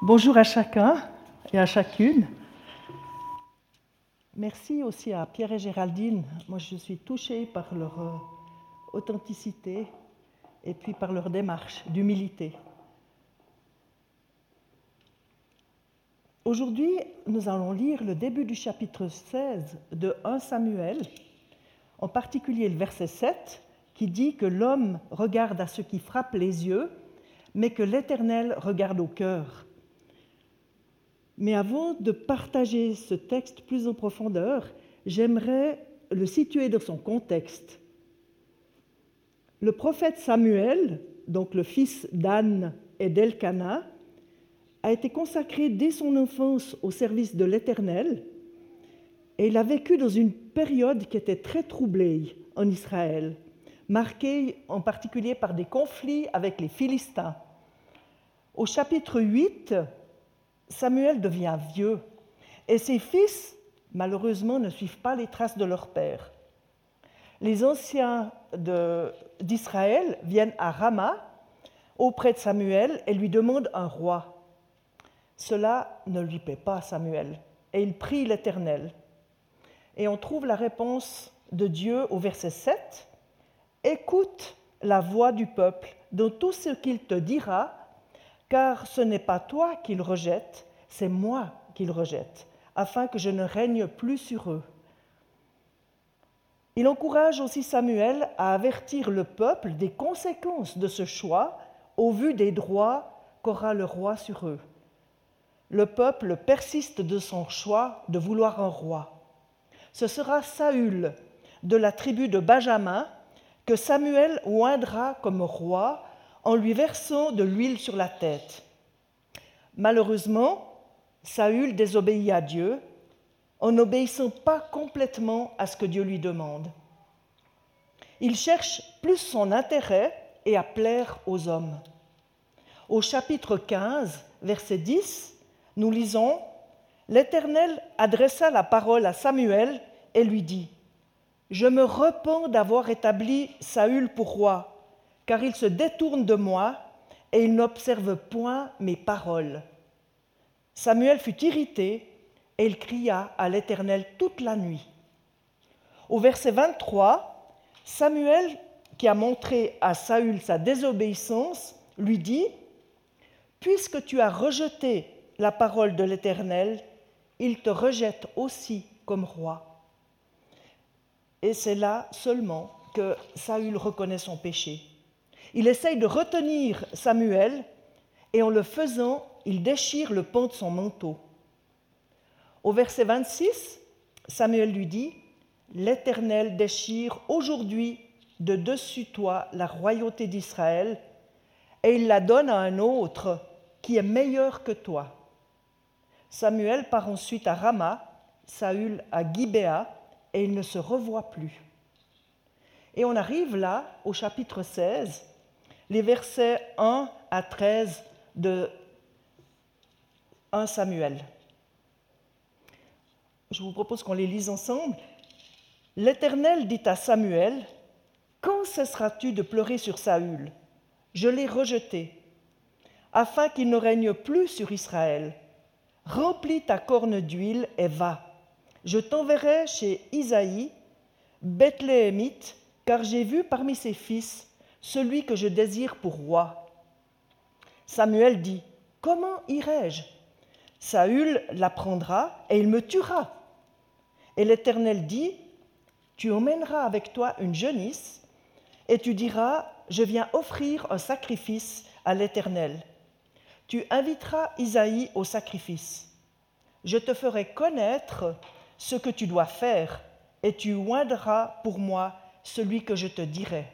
Bonjour à chacun et à chacune. Merci aussi à Pierre et Géraldine. Moi, je suis touchée par leur euh, authenticité et puis par leur démarche d'humilité. Aujourd'hui, nous allons lire le début du chapitre 16 de 1 Samuel, en particulier le verset 7, qui dit que l'homme regarde à ce qui frappe les yeux, mais que l'Éternel regarde au cœur. Mais avant de partager ce texte plus en profondeur, j'aimerais le situer dans son contexte. Le prophète Samuel, donc le fils d'Anne et d'Elkana, a été consacré dès son enfance au service de l'Éternel et il a vécu dans une période qui était très troublée en Israël, marquée en particulier par des conflits avec les Philistins. Au chapitre 8, Samuel devient vieux et ses fils, malheureusement, ne suivent pas les traces de leur père. Les anciens d'Israël viennent à Rama auprès de Samuel et lui demandent un roi. Cela ne lui plaît pas Samuel et il prie l'Éternel. Et on trouve la réponse de Dieu au verset 7. Écoute la voix du peuple dans tout ce qu'il te dira car ce n'est pas toi qu'il rejette, c'est moi qu'il rejette, afin que je ne règne plus sur eux. Il encourage aussi Samuel à avertir le peuple des conséquences de ce choix au vu des droits qu'aura le roi sur eux. Le peuple persiste de son choix de vouloir un roi. Ce sera Saül de la tribu de Benjamin que Samuel oindra comme roi en lui versant de l'huile sur la tête. Malheureusement, Saül désobéit à Dieu en n'obéissant pas complètement à ce que Dieu lui demande. Il cherche plus son intérêt et à plaire aux hommes. Au chapitre 15, verset 10, nous lisons L'Éternel adressa la parole à Samuel et lui dit Je me repens d'avoir établi Saül pour roi car il se détourne de moi et il n'observe point mes paroles. Samuel fut irrité et il cria à l'Éternel toute la nuit. Au verset 23, Samuel, qui a montré à Saül sa désobéissance, lui dit, Puisque tu as rejeté la parole de l'Éternel, il te rejette aussi comme roi. Et c'est là seulement que Saül reconnaît son péché. Il essaye de retenir Samuel et en le faisant, il déchire le pan de son manteau. Au verset 26, Samuel lui dit, L'Éternel déchire aujourd'hui de dessus toi la royauté d'Israël, et il la donne à un autre qui est meilleur que toi. Samuel part ensuite à Rama, Saül à Gibéa, et ils ne se revoient plus. Et on arrive là au chapitre 16, les versets 1 à 13 de 1 Samuel. Je vous propose qu'on les lise ensemble. L'Éternel dit à Samuel, Quand cesseras-tu de pleurer sur Saül? Je l'ai rejeté, afin qu'il ne règne plus sur Israël. Remplis ta corne d'huile et va. Je t'enverrai chez Isaïe, Bethléemite, car j'ai vu parmi ses fils celui que je désire pour roi. Samuel dit, Comment irai-je? Saül l'apprendra et il me tuera. Et l'Éternel dit, Tu emmèneras avec toi une jeunisse et tu diras, Je viens offrir un sacrifice à l'Éternel. Tu inviteras Isaïe au sacrifice. Je te ferai connaître ce que tu dois faire et tu oindras pour moi celui que je te dirai.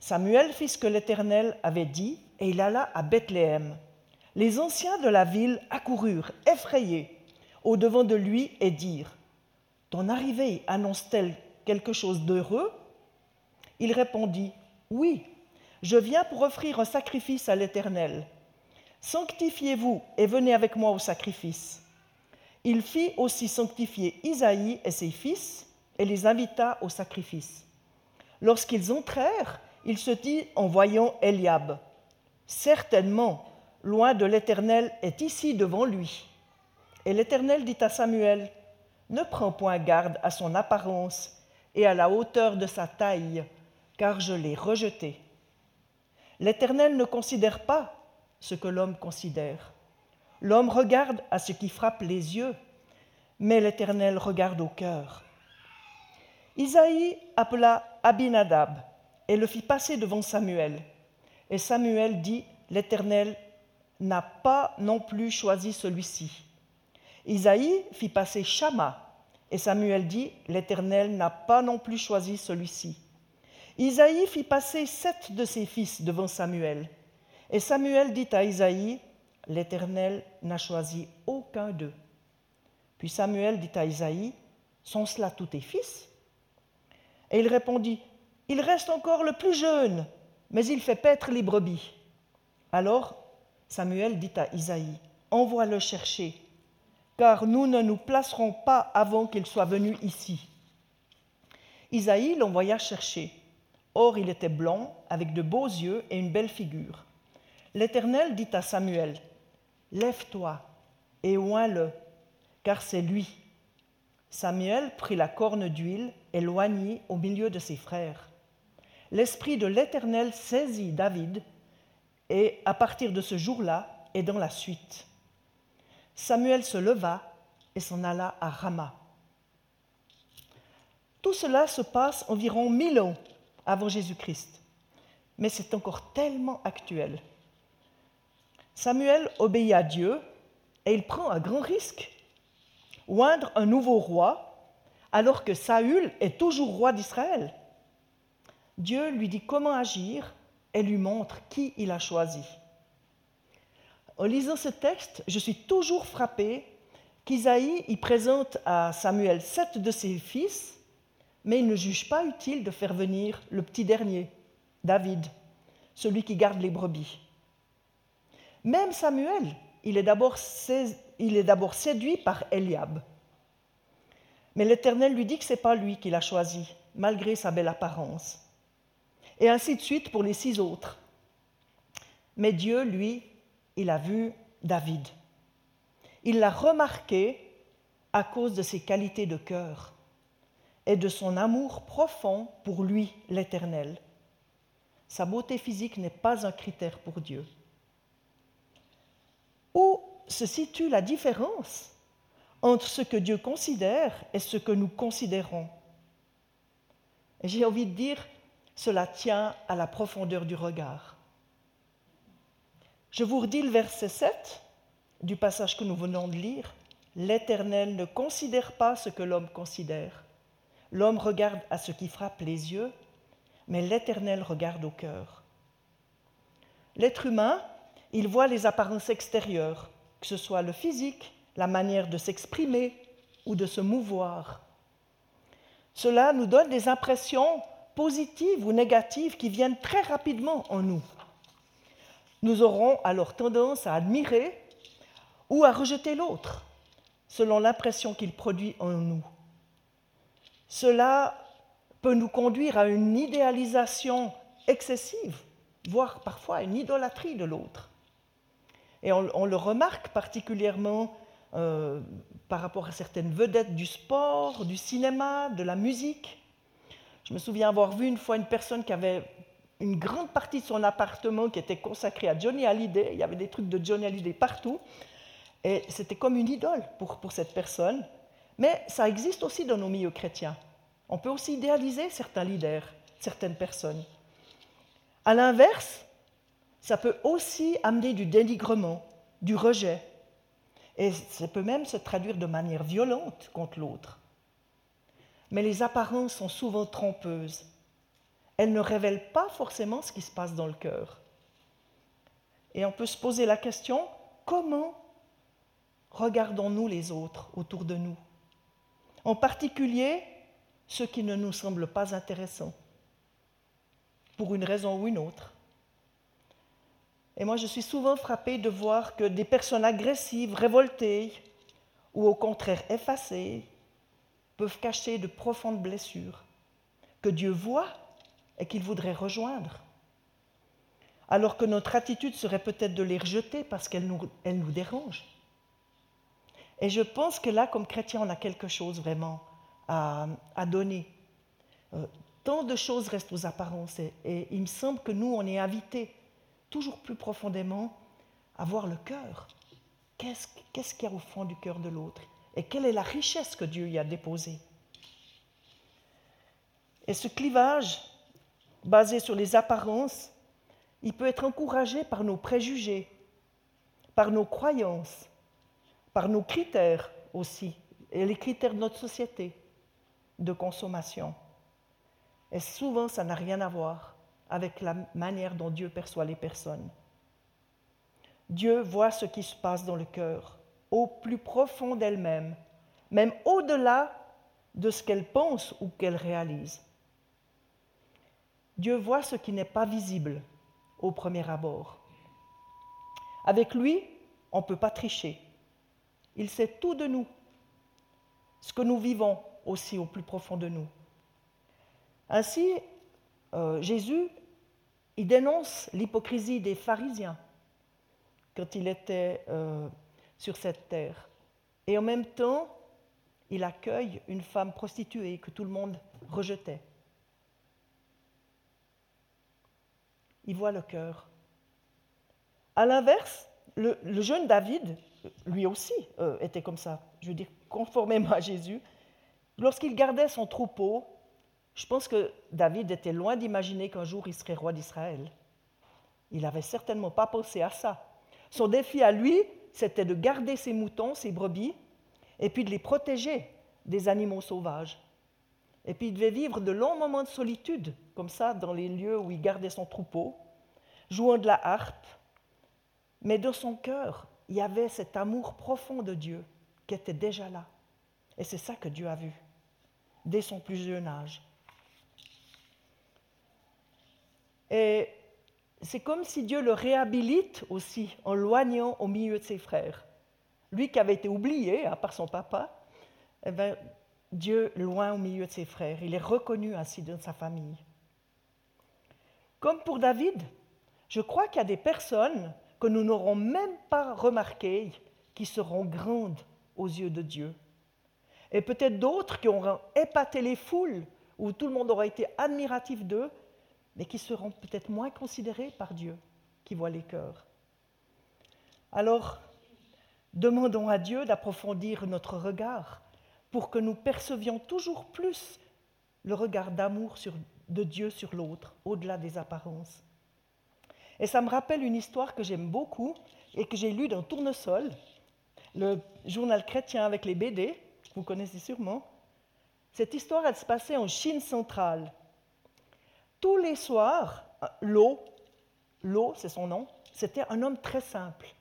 Samuel fit ce que l'Éternel avait dit, et il alla à Bethléem. Les anciens de la ville accoururent, effrayés, au-devant de lui, et dirent Ton arrivée annonce-t-elle quelque chose d'heureux? Il répondit Oui, je viens pour offrir un sacrifice à l'Éternel. Sanctifiez-vous et venez avec moi au sacrifice. Il fit aussi sanctifier Isaïe et ses fils et les invita au sacrifice. Lorsqu'ils entrèrent, il se dit en voyant Eliab Certainement, loin de l'Éternel, est ici devant lui. Et l'Éternel dit à Samuel, Ne prends point garde à son apparence et à la hauteur de sa taille, car je l'ai rejeté. L'Éternel ne considère pas ce que l'homme considère. L'homme regarde à ce qui frappe les yeux, mais l'Éternel regarde au cœur. Isaïe appela Abinadab et le fit passer devant Samuel. Et Samuel dit, L'Éternel n'a pas non plus choisi celui-ci. Isaïe fit passer Shama, et Samuel dit, L'Éternel n'a pas non plus choisi celui-ci. Isaïe fit passer sept de ses fils devant Samuel. Et Samuel dit à Isaïe, L'Éternel n'a choisi aucun d'eux. Puis Samuel dit à Isaïe, Sont cela tous tes fils? Et il répondit, Il reste encore le plus jeune, mais il fait paître les brebis. Alors Samuel dit à Isaïe, Envoie-le chercher, car nous ne nous placerons pas avant qu'il soit venu ici. Isaïe l'envoya chercher. Or il était blanc, avec de beaux yeux et une belle figure. L'Éternel dit à Samuel, Lève-toi et oins-le, car c'est lui. Samuel prit la corne d'huile et l'oignit au milieu de ses frères. L'Esprit de l'Éternel saisit David, et à partir de ce jour-là et dans la suite, Samuel se leva et s'en alla à Rama. Tout cela se passe environ mille ans avant Jésus-Christ, mais c'est encore tellement actuel. Samuel obéit à Dieu et il prend un grand risque, oindre un nouveau roi alors que Saül est toujours roi d'Israël. Dieu lui dit comment agir et lui montre qui il a choisi. En lisant ce texte, je suis toujours frappé qu'Isaïe y présente à Samuel sept de ses fils, mais il ne juge pas utile de faire venir le petit dernier, David, celui qui garde les brebis. Même Samuel, il est d'abord séduit par Eliab. Mais l'Éternel lui dit que ce n'est pas lui qui l'a choisi, malgré sa belle apparence. Et ainsi de suite pour les six autres. Mais Dieu, lui, il a vu David. Il l'a remarqué à cause de ses qualités de cœur et de son amour profond pour lui, l'Éternel. Sa beauté physique n'est pas un critère pour Dieu. Où se situe la différence entre ce que Dieu considère et ce que nous considérons? J'ai envie de dire, cela tient à la profondeur du regard. Je vous redis le verset 7 du passage que nous venons de lire. L'Éternel ne considère pas ce que l'homme considère. L'homme regarde à ce qui frappe les yeux, mais l'Éternel regarde au cœur. L'être humain, il voit les apparences extérieures, que ce soit le physique, la manière de s'exprimer ou de se mouvoir. Cela nous donne des impressions positives ou négatives qui viennent très rapidement en nous nous aurons alors tendance à admirer ou à rejeter l'autre, selon l'impression qu'il produit en nous. Cela peut nous conduire à une idéalisation excessive, voire parfois une idolâtrie de l'autre. Et on, le remarque particulièrement euh, par rapport à certaines vedettes du sport, du cinéma, de la musique. Je me souviens avoir vu une fois une personne qui avait une grande partie de son appartement qui était consacrée à Johnny Hallyday. Il y avait des trucs de Johnny Hallyday partout. Et c'était comme une idole pour, pour cette personne. Mais ça existe aussi dans nos milieux chrétiens. On peut aussi idéaliser certains leaders, certaines personnes. À l'inverse, ça peut aussi amener du dénigrement, du rejet. Et ça peut même se traduire de manière violente contre l'autre. Mais les apparences sont souvent trompeuses elle ne révèle pas forcément ce qui se passe dans le cœur. Et on peut se poser la question, comment regardons-nous les autres autour de nous? En particulier ceux qui ne nous semblent pas intéressants, pour une raison ou une autre. Et moi, je suis souvent frappée de voir que des personnes agressives, révoltées, ou au contraire effacées, peuvent cacher de profondes blessures que Dieu voit et qu'il voudrait rejoindre. alors que notre attitude serait peut-être de les rejeter parce qu'elles nous, dérangent. Et je pense que là, comme chrétien, on a quelque chose vraiment à, donner. Euh, tant de choses restent aux apparences et, et, il me semble que nous, on est invités toujours plus profondément à voir le cœur. Qu'est-ce qu'il y a au fond du cœur de l'autre? Et quelle est la richesse que Dieu y a déposée? Et ce clivage, basé sur les apparences, il peut être encouragé par nos préjugés, par nos croyances, par nos critères aussi, et les critères de notre société de consommation. Et souvent, ça n'a rien à voir avec la manière dont Dieu perçoit les personnes. Dieu voit ce qui se passe dans le cœur, au plus profond d'elle-même, même au-delà de ce qu'elle pense ou qu'elle réalise. Dieu voit ce qui n'est pas visible au premier abord. Avec lui, on ne peut pas tricher. Il sait tout de nous, ce que nous vivons aussi au plus profond de nous. Ainsi, euh, Jésus, il dénonce l'hypocrisie des pharisiens quand il était euh, sur cette terre. Et en même temps, il accueille une femme prostituée que tout le monde rejetait. Il voit le cœur. À l'inverse, le, jeune David, lui aussi, euh, était comme ça. Je veux dire, conformément à Jésus, lorsqu'il gardait son troupeau, je pense que David était loin d'imaginer qu'un jour il serait roi d'Israël. Il n'avait certainement pas pensé à ça. Son défi à lui, c'était de garder ses moutons, ses brebis, et puis de les protéger des animaux sauvages. Et puis il devait vivre de longs moments de solitude, comme ça, dans les lieux où il gardait son troupeau, jouant de la harpe. Mais dans son cœur, il y avait cet amour profond de Dieu qui était déjà là. Et c'est ça que Dieu a vu, dès son plus jeune âge. Et c'est comme si Dieu le réhabilite aussi en loignant au milieu de ses frères. Lui qui avait été oublié hein, par son papa, eh bien, Dieu loin au milieu de ses frères. Il est reconnu ainsi dans sa famille. Comme pour David, je crois qu'il y a des personnes que nous n'aurons même pas remarquées qui seront grandes aux yeux de Dieu. Et peut-être d'autres qui auront épaté les foules, où tout le monde aura été admiratif d'eux, mais qui seront peut-être moins considérés par Dieu, qui voit les cœurs. Alors, demandons à Dieu d'approfondir notre regard pour que nous percevions toujours plus le regard d'amour de Dieu sur l'autre, au-delà des apparences. Et ça me rappelle une histoire que j'aime beaucoup et que j'ai lue dans Tournesol, le journal chrétien avec les BD, vous connaissez sûrement. Cette histoire, elle se passait en Chine centrale, tous les soirs, l'eau, l'eau c'est son nom, c'était un homme très simple.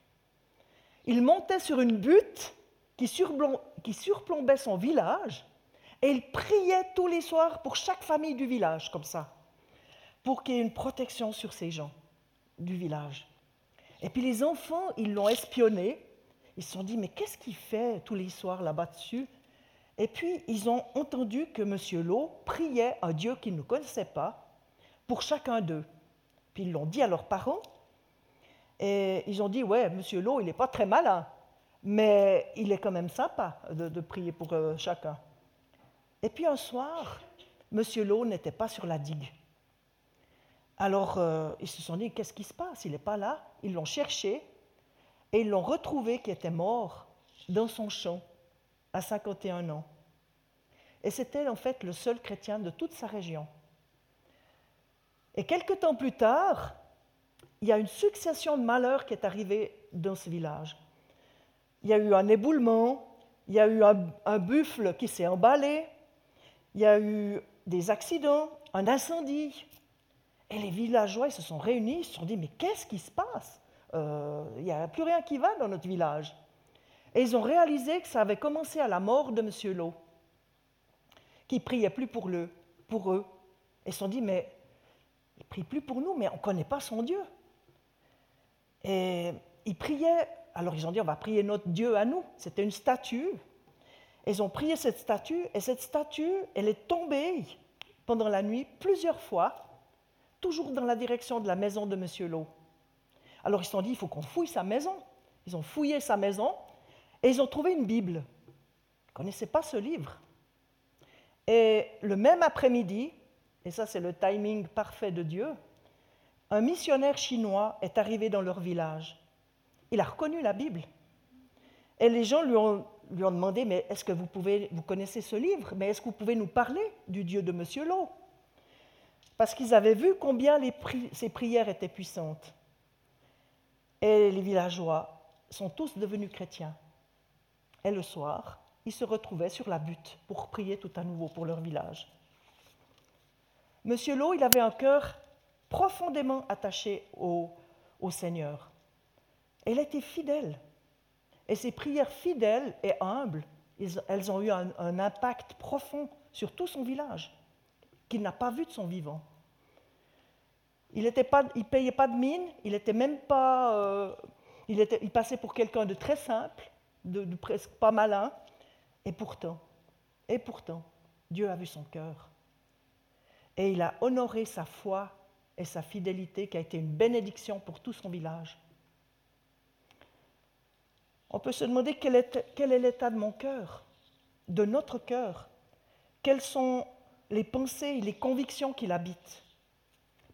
Il montait sur une butte qui, surplombait son village et il priait tous les soirs pour chaque famille du village, comme ça, pour qu'il y ait une protection sur ces gens du village. Et puis les enfants, ils l'ont espionné. Ils se sont dit, mais qu'est-ce qu'il fait tous les soirs là-bas dessus? Et puis ils ont entendu que M. Lowe priait un Dieu qu'ils ne connaissaient pas pour chacun d'eux. Puis ils l'ont dit à leurs parents, et ils ont dit, ouais, Monsieur Lowe, il n'est pas très malin, mais il est quand même sympa de, prier pour euh, chacun. Et puis un soir, Monsieur Lowe n'était pas sur la digue. Alors euh, ils se sont dit, qu'est-ce qui se passe? Il n'est pas là. Ils l'ont cherché et ils l'ont retrouvé qui était mort dans son champ à 51 ans. Et c'était en fait le seul chrétien de toute sa région. Et quelque temps plus tard, il y a une succession de malheurs qui est arrivée dans ce village. Il y a eu un éboulement, il y a eu un, buffle qui s'est emballé, il y a eu des accidents, un incendie. Et les villageois ils se sont réunis, ils se sont dit, mais qu'est-ce qui se passe? Euh, Il n'y a plus rien qui va dans notre village. Et ils ont réalisé que ça avait commencé à la mort de M. Lowe, qui priait plus pour, le, pour eux. Ils se sont dit, mais il prie plus pour nous, mais on ne connaît pas son Dieu. Et ils priaient, alors ils ont dit, on va prier notre Dieu à nous. C'était une statue. Ils ont prié cette statue, et cette statue, elle est tombée pendant la nuit plusieurs fois. toujours dans la direction de la maison de M. Lowe. Alors ils se sont dit, il faut qu'on fouille sa maison. Ils ont fouillé sa maison et ils ont trouvé une Bible. Ils ne connaissaient pas ce livre. Et le même après-midi, et ça c'est le timing parfait de Dieu, un missionnaire chinois est arrivé dans leur village. Il a reconnu la Bible. Et les gens lui ont, lui ont demandé, mais est-ce que vous, pouvez, vous connaissez ce livre? Mais est-ce que vous pouvez nous parler du Dieu de M. Lowe? Parce qu'ils avaient vu combien ses prières étaient puissantes. Et les villageois sont tous devenus chrétiens. Et le soir, ils se retrouvaient sur la butte pour prier tout à nouveau pour leur village. Monsieur Lowe, il avait un cœur profondément attaché au, Seigneur. Elle était fidèle. Et ses prières fidèles et humbles, elles ont eu un, impact profond sur tout son village, qu'il n'a pas vu de son vivant. Il ne payait pas de mine, il était même pas, euh, il, passait pour quelqu'un de très simple, de, de, presque pas malin, et pourtant, et pourtant, Dieu a vu son cœur. Et il a honoré sa foi et sa fidélité qui a été une bénédiction pour tout son village. On peut se demander quel est, l'état de mon cœur, de notre cœur, quelles sont les pensées et les convictions qui l'habitent.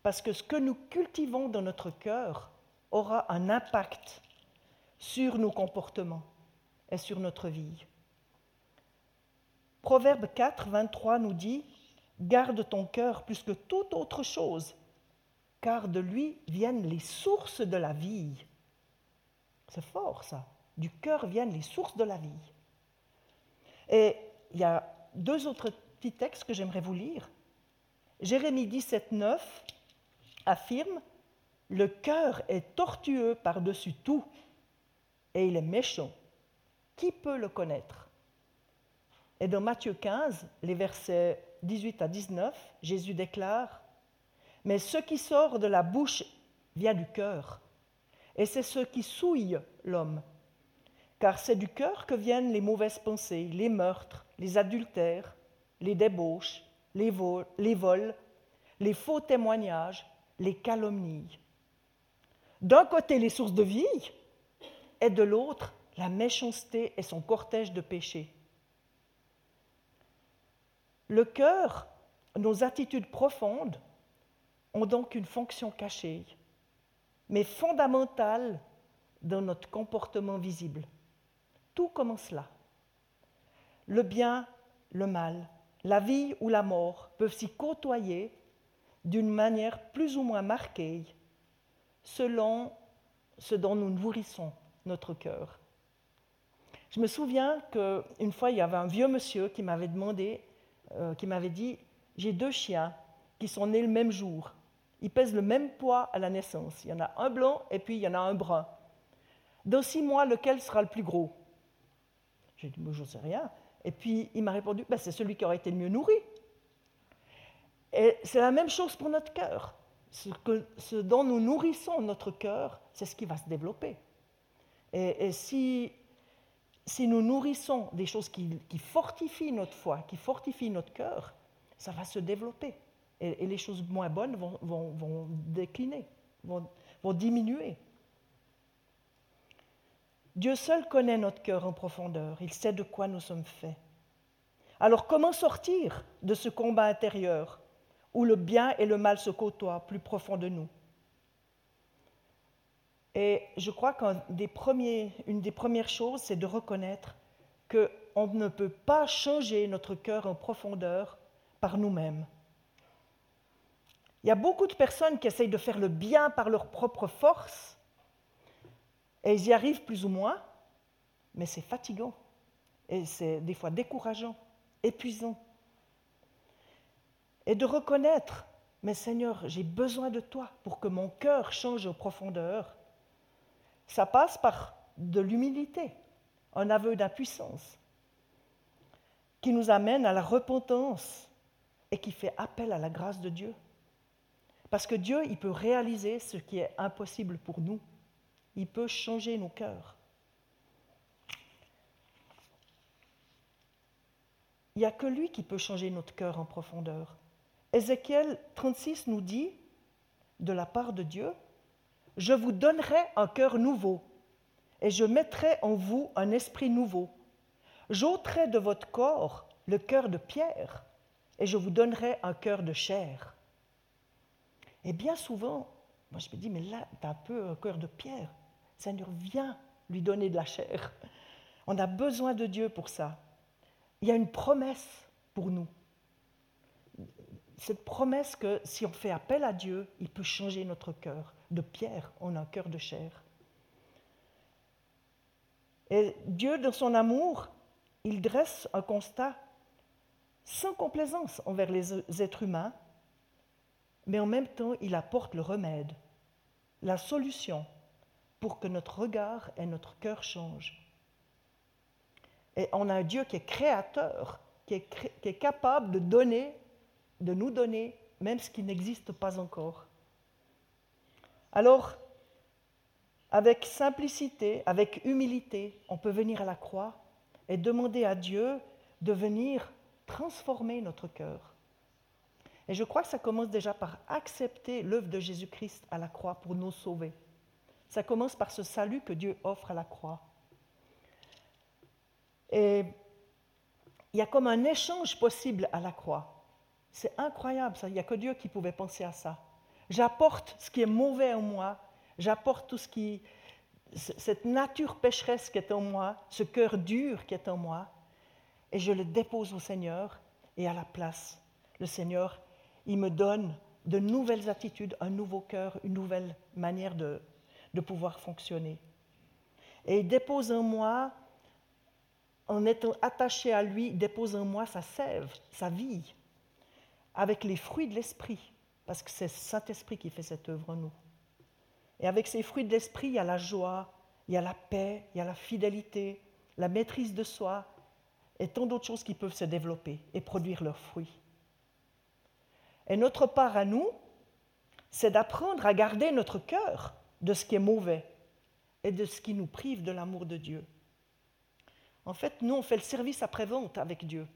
Parce que ce que nous cultivons dans notre cœur aura un impact sur nos comportements et sur notre vie. Proverbe 4, 23 nous dit Garde ton cœur plus que toute autre chose, car de lui viennent les sources de la vie. C'est fort ça. Du cœur viennent les sources de la vie. Et il y a deux autres petits textes que j'aimerais vous lire. Jérémie 17, 9 affirme Le cœur est tortueux par-dessus tout, et il est méchant. Qui peut le connaître? Et dans Matthieu 15, les versets 18 à 19, Jésus déclare Mais ce qui sort de la bouche vient du cœur, et c'est ce qui souille l'homme. Car c'est du cœur que viennent les mauvaises pensées, les meurtres, les adultères, les débauches, les vols, les, faux témoignages, les calomnies. D'un côté, les sources de vie, et de l'autre, la méchanceté et son cortège de péchés. Le cœur, nos attitudes profondes, ont donc une fonction cachée, mais fondamentale dans notre comportement visible. Tout commence là. Le bien, le mal, la vie ou la mort peuvent s'y côtoyer d'une manière plus ou moins marquée selon ce dont nous nourrissons notre cœur. Je me souviens qu'une fois, il y avait un vieux monsieur qui m'avait demandé euh, qui m'avait dit J'ai deux chiens qui sont nés le même jour. Ils pèsent le même poids à la naissance. Il y en a un blanc et puis il y en a un brun. Dans six mois, lequel sera le plus gros? J'ai dit Je ne sais rien. Et puis il m'a répondu ben, C'est celui qui aurait été le mieux nourri. Et c'est la même chose pour notre cœur. Ce, que, ce dont nous nourrissons notre cœur, c'est ce qui va se développer. Et si si nous nourrissons des choses qui, fortifient notre foi, qui fortifient notre cœur, ça va se développer. Et, les choses moins bonnes vont, décliner, vont, vont diminuer. Dieu seul connaît notre cœur en profondeur, il sait de quoi nous sommes faits. Alors comment sortir de ce combat intérieur où le bien et le mal se côtoient plus profond de nous? Et je crois qu'une des, premières choses, c'est de reconnaître qu'on ne peut pas changer notre cœur en profondeur par nous-mêmes. Il y a beaucoup de personnes qui essayent de faire le bien par leur propre force, et ils y arrivent plus ou moins, mais c'est fatigant, et c'est des fois décourageant, épuisant. Et de reconnaître, mais Seigneur, j'ai besoin de toi pour que mon cœur change en profondeur, ça passe par de l'humilité, un aveu d'impuissance, qui nous amène à la repentance et qui fait appel à la grâce de Dieu. Parce que Dieu, il peut réaliser ce qui est impossible pour nous. Il peut changer nos cœurs. Il n'y a que lui qui peut changer notre cœur en profondeur. Ézéchiel 36 nous dit, de la part de Dieu, je vous donnerai un cœur nouveau et je mettrai en vous un esprit nouveau. J'ôterai de votre corps le cœur de pierre et je vous donnerai un cœur de chair. Et bien souvent, moi je me dis, mais là, tu as un peu un cœur de pierre. Seigneur, viens lui donner de la chair. On a besoin de Dieu pour ça. Il y a une promesse pour nous. Cette promesse que si on fait appel à Dieu, il peut changer notre cœur de pierre en un cœur de chair. Et Dieu, dans son amour, il dresse un constat sans complaisance envers les êtres humains, mais en même temps, il apporte le remède, la solution pour que notre regard et notre cœur changent. Et on a un Dieu qui est créateur, qui est capable de donner, de nous donner même ce qui n'existe pas encore. Alors, avec simplicité, avec humilité, on peut venir à la croix et demander à Dieu de venir transformer notre cœur. Et je crois que ça commence déjà par accepter l'œuvre de Jésus-Christ à la croix pour nous sauver. Ça commence par ce salut que Dieu offre à la croix. Et il y a comme un échange possible à la croix. C'est incroyable ça, il n'y a que Dieu qui pouvait penser à ça. J'apporte ce qui est mauvais en moi. J'apporte tout ce qui, cette nature pécheresse qui est en moi, ce cœur dur qui est en moi, et je le dépose au Seigneur, et à la place, le Seigneur, il me donne de nouvelles attitudes, un nouveau cœur, une nouvelle manière de, de pouvoir fonctionner. Et il dépose en moi, en étant attaché à lui, il dépose en moi sa sève, sa vie, avec les fruits de l'Esprit, parce que c'est Saint-Esprit qui fait cette œuvre en nous. Et avec ces fruits de l'esprit, il y a la joie, il y a la paix, il y a la fidélité, la maîtrise de soi et tant d'autres choses qui peuvent se développer et produire leurs fruits. Et notre part à nous, c'est d'apprendre à garder notre cœur de ce qui est mauvais et de ce qui nous prive de l'amour de Dieu. En fait, nous, on fait le service après-vente avec Dieu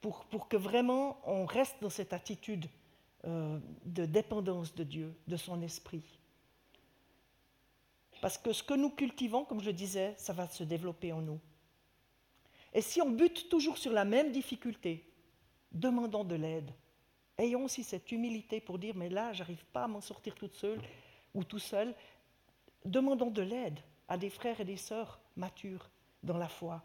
pour, pour, que vraiment on reste dans cette attitude euh, de dépendance de Dieu, de son esprit. Parce que ce que nous cultivons, comme je le disais, ça va se développer en nous. Et si on bute toujours sur la même difficulté, demandons de l'aide. Ayons aussi cette humilité pour dire, mais là, j'arrive pas à m'en sortir toute seule ou tout seul. Demandons de l'aide à des frères et des sœurs matures dans la foi.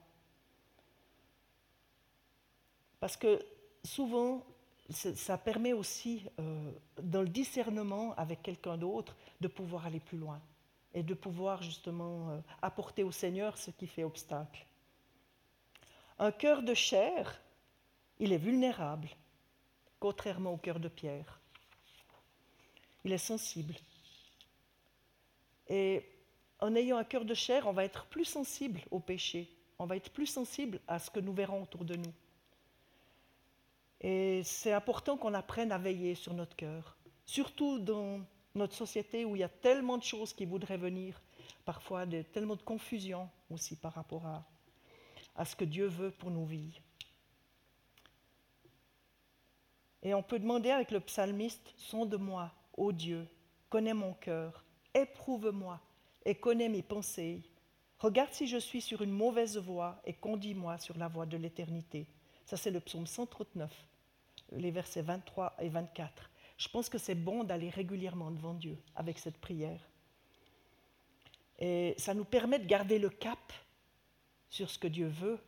Parce que souvent, ça permet aussi, euh, dans le discernement avec quelqu'un d'autre, de pouvoir aller plus loin et de pouvoir justement euh, apporter au Seigneur ce qui fait obstacle. Un cœur de chair, il est vulnérable, contrairement au cœur de pierre. Il est sensible. Et en ayant un cœur de chair, on va être plus sensible au péché, on va être plus sensible à ce que nous verrons autour de nous. Et c'est important qu'on apprenne à veiller sur notre cœur, surtout dans notre société où il y a tellement de choses qui voudraient venir, parfois de, tellement de confusion aussi par rapport à, à ce que Dieu veut pour nos vies. Et on peut demander avec le psalmiste, Sonde-moi, ô Dieu, connais mon cœur, éprouve-moi et connais mes pensées. Regarde si je suis sur une mauvaise voie et conduis-moi sur la voie de l'éternité. Ça, c'est le psaume 139, les versets 23 et 24. Je pense que c'est bon d'aller régulièrement devant Dieu avec cette prière. Et ça nous permet de garder le cap sur ce que Dieu veut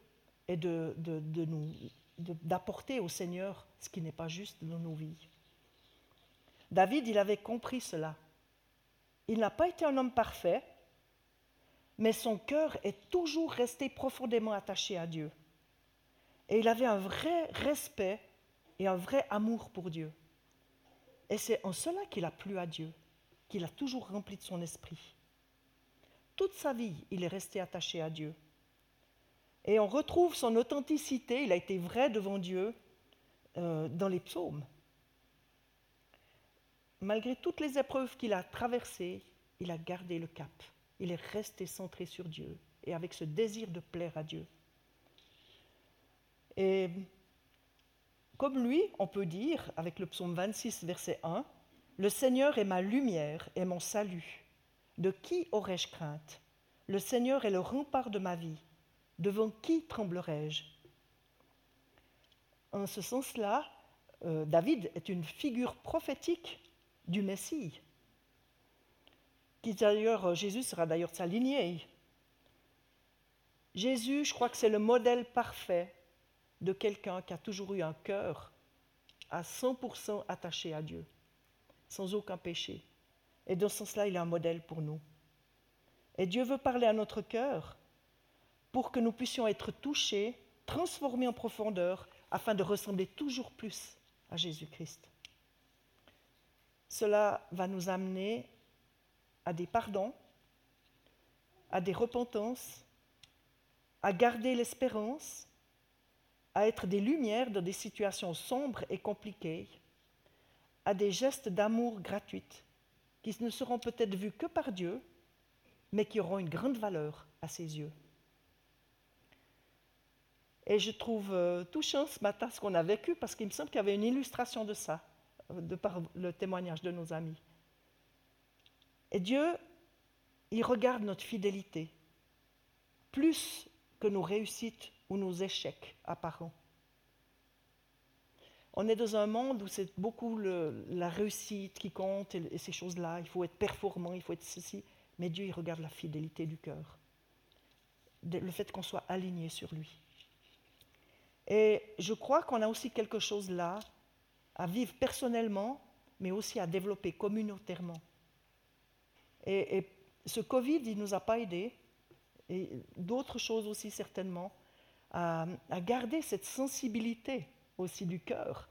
et de, de, nous, d'apporter au Seigneur ce qui n'est pas juste dans nos vies. David, il avait compris cela. Il n'a pas été un homme parfait, mais son cœur est toujours resté profondément attaché à Dieu. Et il avait un vrai respect et un vrai amour pour Dieu. Et c'est en cela qu'il a plu à Dieu, qu'il a toujours rempli de son esprit. Toute sa vie, il est resté attaché à Dieu. Et on retrouve son authenticité, il a été vrai devant Dieu euh, dans les psaumes. Malgré toutes les épreuves qu'il a traversées, il a gardé le cap. Il est resté centré sur Dieu et avec ce désir de plaire à Dieu. Et comme lui, on peut dire, avec le psaume 26, verset 1, Le Seigneur est ma lumière et mon salut. De qui aurais-je crainte? Le Seigneur est le rempart de ma vie. Devant qui tremblerai-je? En ce sens-là, euh, David est une figure prophétique du Messie. Qui d'ailleurs, euh, Jésus sera d'ailleurs sa lignée. Jésus, je crois que c'est le modèle parfait de quelqu'un qui a toujours eu un cœur à 100% attaché à Dieu, sans aucun péché. Et dans ce sens-là, il est un modèle pour nous. Et Dieu veut parler à notre cœur pour que nous puissions être touchés, transformés en profondeur, afin de ressembler toujours plus à Jésus-Christ. Cela va nous amener à des pardons, à des repentances, à garder l'espérance, à être des lumières dans des situations sombres et compliquées, à des gestes d'amour gratuits qui ne seront peut-être vus que par Dieu, mais qui auront une grande valeur à ses yeux. Et je trouve euh, touchant ce matin ce qu'on a vécu parce qu'il me semble qu'il y avait une illustration de ça, de par le témoignage de nos amis. Et Dieu, il regarde notre fidélité plus que nos réussites ou nos échecs apparents. On est dans un monde où c'est beaucoup la réussite qui compte et, ces choses-là. Il faut être performant, il faut être ceci. Mais Dieu, il regarde la fidélité du cœur. Le fait qu'on soit aligné sur lui. Et je crois qu'on a aussi quelque chose là à vivre personnellement, mais aussi à développer communautairement. Et, ce Covid, il ne nous a pas aidés, et d'autres choses aussi certainement, à, garder cette sensibilité aussi du cœur,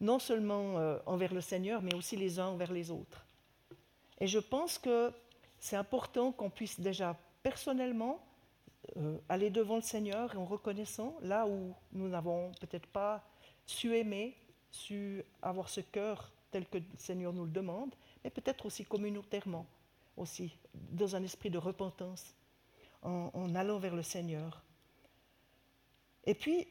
non seulement euh, envers le Seigneur, mais aussi les uns envers les autres. Et je pense que c'est important qu'on puisse déjà personnellement euh, aller devant le Seigneur en reconnaissant là où nous n'avons peut-être pas su aimer, su avoir ce cœur tel que le Seigneur nous le demande, mais peut-être aussi communautairement aussi, dans un esprit de repentance, en, allant vers le Seigneur. Et puis,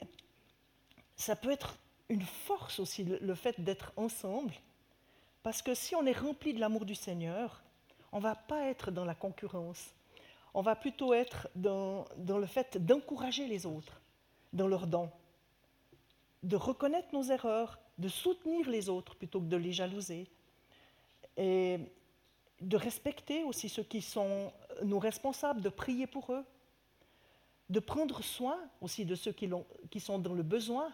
ça peut être une force aussi, le, fait d'être ensemble, parce que si on est rempli de l'amour du Seigneur, on ne va pas être dans la concurrence, on va plutôt être dans, le fait d'encourager les autres dans leurs dons, de reconnaître nos erreurs, de soutenir les autres plutôt que de les jalouser. Et de respecter aussi ceux qui sont nos responsables, de prier pour eux, de prendre soin aussi de ceux qui, sont dans le besoin.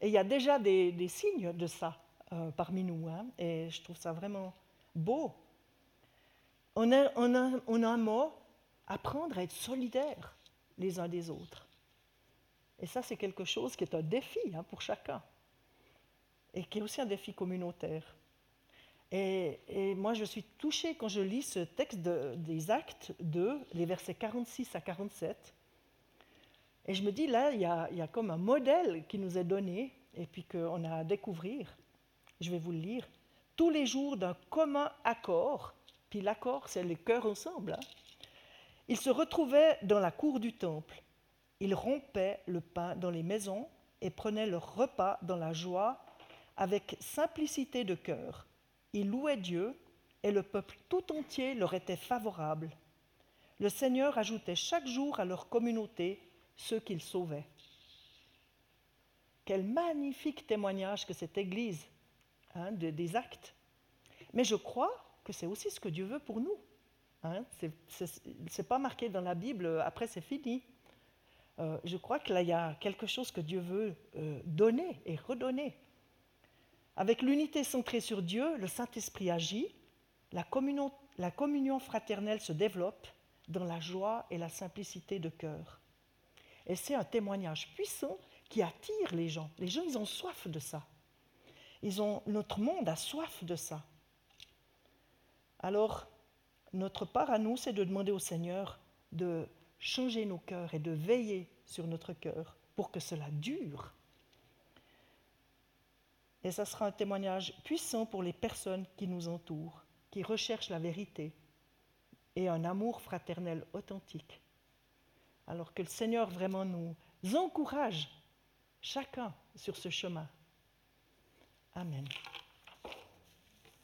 Et il y a déjà des, signes de ça euh, parmi nous, hein, et je trouve ça vraiment beau. On a un mot, apprendre à être solidaires les uns des autres. Et ça, c'est quelque chose qui est un défi hein, pour chacun, et qui est aussi un défi communautaire. Et, moi, je suis touchée quand je lis ce texte des Actes 2, les versets 46 à 47. Et je me dis, là, il y, a, comme un modèle qui nous est donné et puis qu'on a à découvrir. Je vais vous le lire. Tous les jours d'un commun accord, puis l'accord, c'est les cœurs ensemble. Hein. Ils se retrouvaient dans la cour du temple. Ils rompaient le pain dans les maisons et prenaient leur repas dans la joie avec simplicité de cœur ils louaient Dieu et le peuple tout entier leur était favorable. Le Seigneur ajoutait chaque jour à leur communauté ceux qu'il sauvait. Quel magnifique témoignage que cette Église hein, des actes. Mais je crois que c'est aussi ce que Dieu veut pour nous. Hein. Ce n'est pas marqué dans la Bible, après c'est fini. Euh, je crois qu'il y a quelque chose que Dieu veut euh, donner et redonner. Avec l'unité centrée sur Dieu, le Saint-Esprit agit, la communion fraternelle se développe dans la joie et la simplicité de cœur. Et c'est un témoignage puissant qui attire les gens. Les gens, ils ont soif de ça. Ils ont, notre monde a soif de ça. Alors, notre part à nous, c'est de demander au Seigneur de changer nos cœurs et de veiller sur notre cœur pour que cela dure et ça sera un témoignage puissant pour les personnes qui nous entourent, qui recherchent la vérité et un amour fraternel authentique. Alors que le Seigneur vraiment nous encourage chacun sur ce chemin. Amen.